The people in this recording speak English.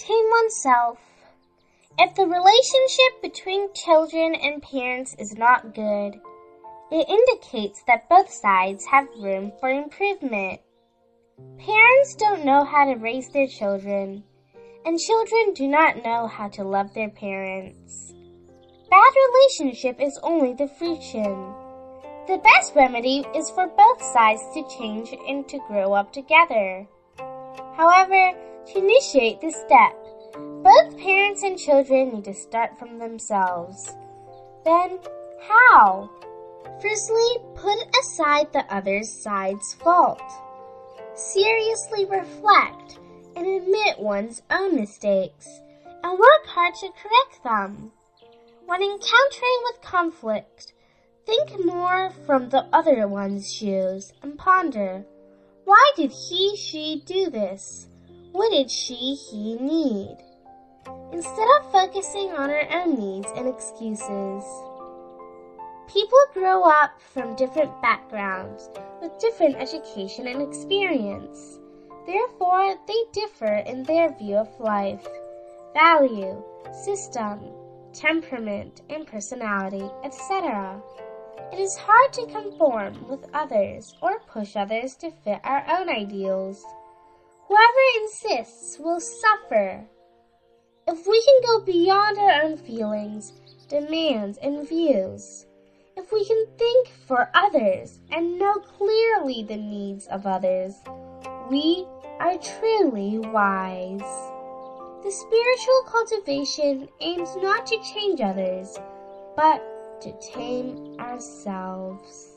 tame oneself. If the relationship between children and parents is not good, it indicates that both sides have room for improvement. Parents don't know how to raise their children, and children do not know how to love their parents. Bad relationship is only the friction. The best remedy is for both sides to change and to grow up together. However, to initiate this step, both parents and children need to start from themselves. Then, how? Firstly, put aside the other side's fault. Seriously reflect and admit one's own mistakes and work hard to correct them. When encountering with conflict, think more from the other one's shoes and ponder, why did he, she do this? What did she, he need? Instead of focusing on our own needs and excuses. People grow up from different backgrounds with different education and experience. Therefore, they differ in their view of life, value, system, temperament, and personality, etc. It is hard to conform with others or push others to fit our own ideals. Whoever insists will suffer. If we can go beyond our own feelings, demands, and views, if we can think for others and know clearly the needs of others, we are truly wise. The spiritual cultivation aims not to change others, but to tame ourselves.